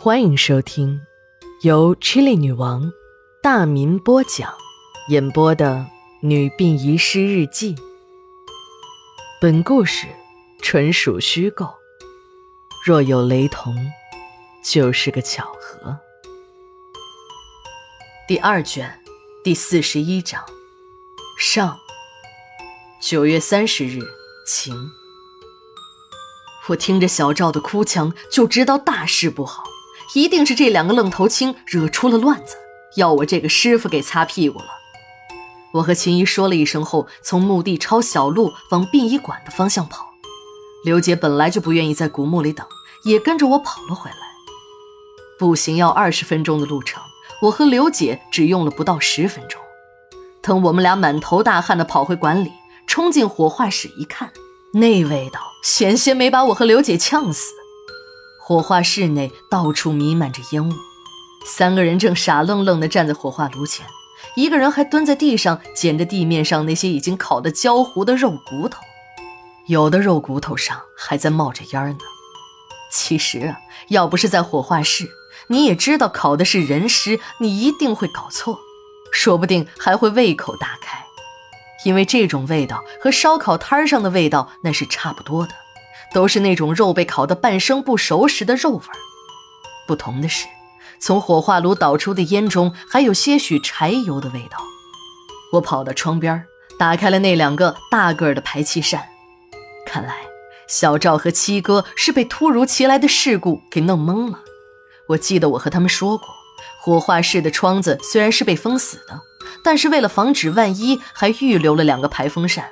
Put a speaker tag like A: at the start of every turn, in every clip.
A: 欢迎收听由 Chili 女王大民播讲、演播的《女病遗失日记》。本故事纯属虚构，若有雷同，就是个巧合。第二卷第四十一章上。九月三十日，晴。我听着小赵的哭腔，就知道大事不好，一定是这两个愣头青惹出了乱子，要我这个师傅给擦屁股了。我和秦姨说了一声后，从墓地抄小路往殡仪馆的方向跑。刘姐本来就不愿意在古墓里等，也跟着我跑了回来。步行要二十分钟的路程，我和刘姐只用了不到十分钟。等我们俩满头大汗的跑回馆里。冲进火化室一看，那味道险些没把我和刘姐呛死。火化室内到处弥漫着烟雾，三个人正傻愣愣地站在火化炉前，一个人还蹲在地上捡着地面上那些已经烤得焦糊的肉骨头，有的肉骨头上还在冒着烟呢。其实啊，要不是在火化室，你也知道烤的是人尸，你一定会搞错，说不定还会胃口大开。因为这种味道和烧烤摊上的味道那是差不多的，都是那种肉被烤得半生不熟时的肉味儿。不同的是，从火化炉导出的烟中还有些许柴油的味道。我跑到窗边，打开了那两个大个的排气扇。看来小赵和七哥是被突如其来的事故给弄懵了。我记得我和他们说过，火化室的窗子虽然是被封死的。但是为了防止万一，还预留了两个排风扇。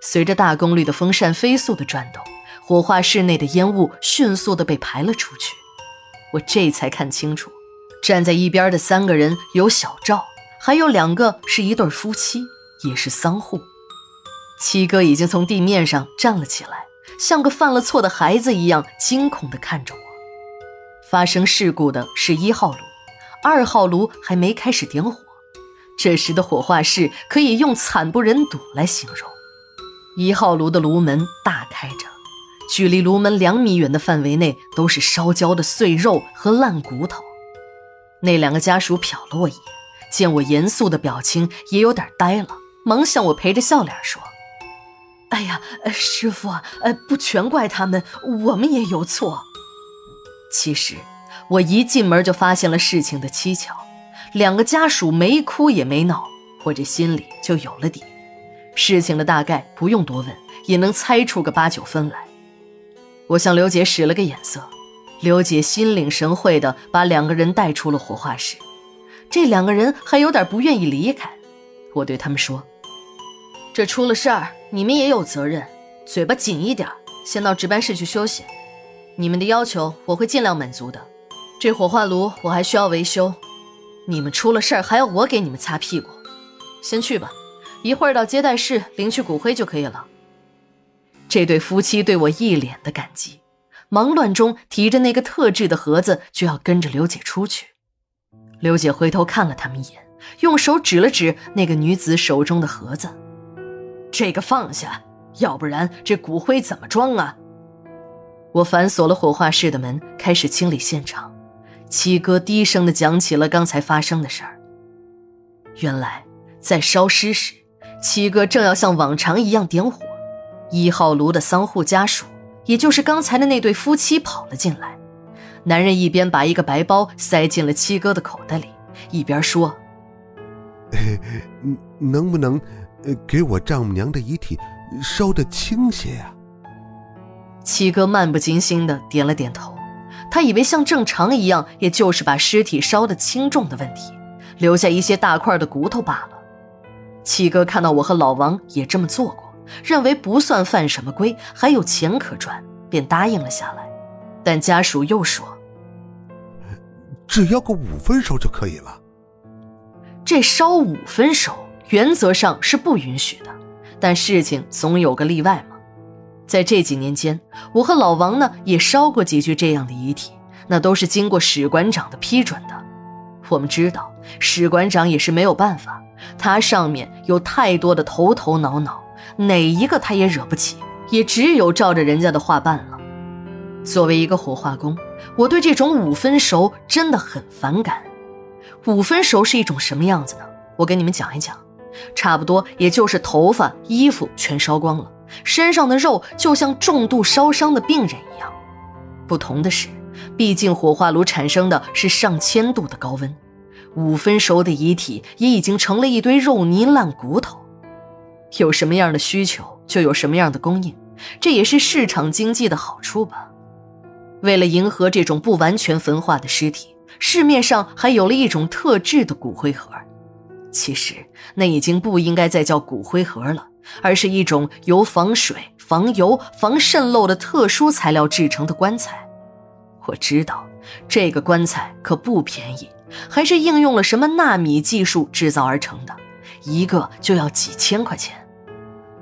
A: 随着大功率的风扇飞速的转动，火化室内的烟雾迅速的被排了出去。我这才看清楚，站在一边的三个人有小赵，还有两个是一对夫妻，也是丧户。七哥已经从地面上站了起来，像个犯了错的孩子一样惊恐地看着我。发生事故的是一号炉，二号炉还没开始点火。这时的火化室可以用惨不忍睹来形容。一号炉的炉门大开着，距离炉门两米远的范围内都是烧焦的碎肉和烂骨头。那两个家属瞟了我一眼，见我严肃的表情，也有点呆了，忙向我陪着笑脸说：“哎呀，师傅，呃，不全怪他们，我们也有错。”其实，我一进门就发现了事情的蹊跷。两个家属没哭也没闹，我这心里就有了底。事情的大概不用多问，也能猜出个八九分来。我向刘姐使了个眼色，刘姐心领神会的把两个人带出了火化室。这两个人还有点不愿意离开。我对他们说：“这出了事儿，你们也有责任，嘴巴紧一点，先到值班室去休息。你们的要求我会尽量满足的。这火化炉我还需要维修。”你们出了事儿还要我给你们擦屁股，先去吧，一会儿到接待室领取骨灰就可以了。这对夫妻对我一脸的感激，忙乱中提着那个特制的盒子就要跟着刘姐出去。刘姐回头看了他们一眼，用手指了指那个女子手中的盒子：“这个放下，要不然这骨灰怎么装啊？”我反锁了火化室的门，开始清理现场。七哥低声的讲起了刚才发生的事儿。原来，在烧尸时，七哥正要像往常一样点火，一号炉的丧户家属，也就是刚才的那对夫妻跑了进来。男人一边把一个白包塞进了七哥的口袋里，一边说：“
B: 能不能，给我丈母娘的遗体烧得轻些呀？”
A: 七哥漫不经心的点了点头。他以为像正常一样，也就是把尸体烧得轻重的问题，留下一些大块的骨头罢了。七哥看到我和老王也这么做过，认为不算犯什么规，还有钱可赚，便答应了下来。但家属又说：“
B: 只要个五分熟就可以了。”
A: 这烧五分熟，原则上是不允许的，但事情总有个例外嘛。在这几年间，我和老王呢也烧过几具这样的遗体，那都是经过史馆长的批准的。我们知道，史馆长也是没有办法，他上面有太多的头头脑脑，哪一个他也惹不起，也只有照着人家的话办了。作为一个火化工，我对这种五分熟真的很反感。五分熟是一种什么样子呢？我给你们讲一讲，差不多也就是头发、衣服全烧光了，身上的肉就像重度烧伤的病人一样。不同的是，毕竟火化炉产生的是上千度的高温，五分熟的遗体也已经成了一堆肉泥烂骨头。有什么样的需求，就有什么样的供应，这也是市场经济的好处吧。为了迎合这种不完全焚化的尸体，市面上还有了一种特制的骨灰盒。其实那已经不应该再叫骨灰盒了，而是一种由防水、防油、防渗漏的特殊材料制成的棺材。我知道这个棺材可不便宜，还是应用了什么纳米技术制造而成的，一个就要几千块钱。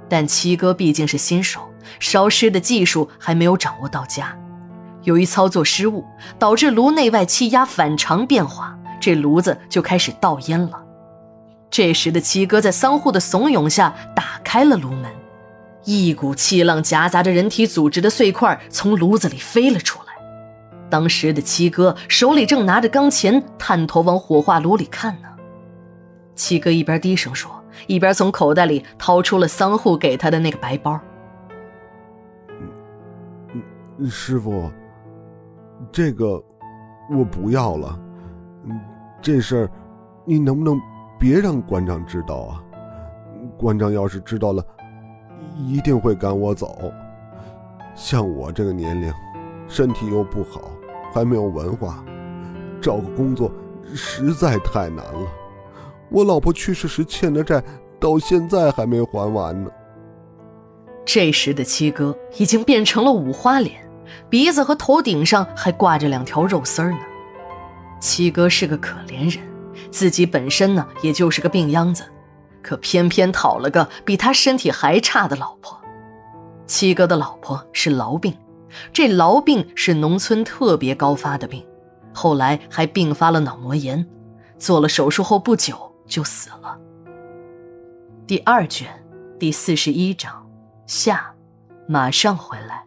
A: 但七哥毕竟是新手，烧尸的技术还没有掌握到家。由于操作失误，导致炉内外气压反常变化，这炉子就开始倒烟了。这时的七哥在桑户的怂恿下打开了炉门，一股气浪夹杂着人体组织的碎块从炉子里飞了出来。当时的七哥手里正拿着钢钳，探头往火化炉里看呢。七哥一边低声说，一边从口袋里掏出了桑户给他的那个白包。
B: 师傅。这个我不要了，这事儿你能不能别让馆长知道啊？馆长要是知道了，一定会赶我走。像我这个年龄，身体又不好，还没有文化，找个工作实在太难了。我老婆去世时欠的债，到现在还没还完呢。
A: 这时的七哥已经变成了五花脸。鼻子和头顶上还挂着两条肉丝儿呢。七哥是个可怜人，自己本身呢也就是个病秧子，可偏偏讨了个比他身体还差的老婆。七哥的老婆是痨病，这痨病是农村特别高发的病，后来还并发了脑膜炎，做了手术后不久就死了。第二卷第四十一章下，马上回来。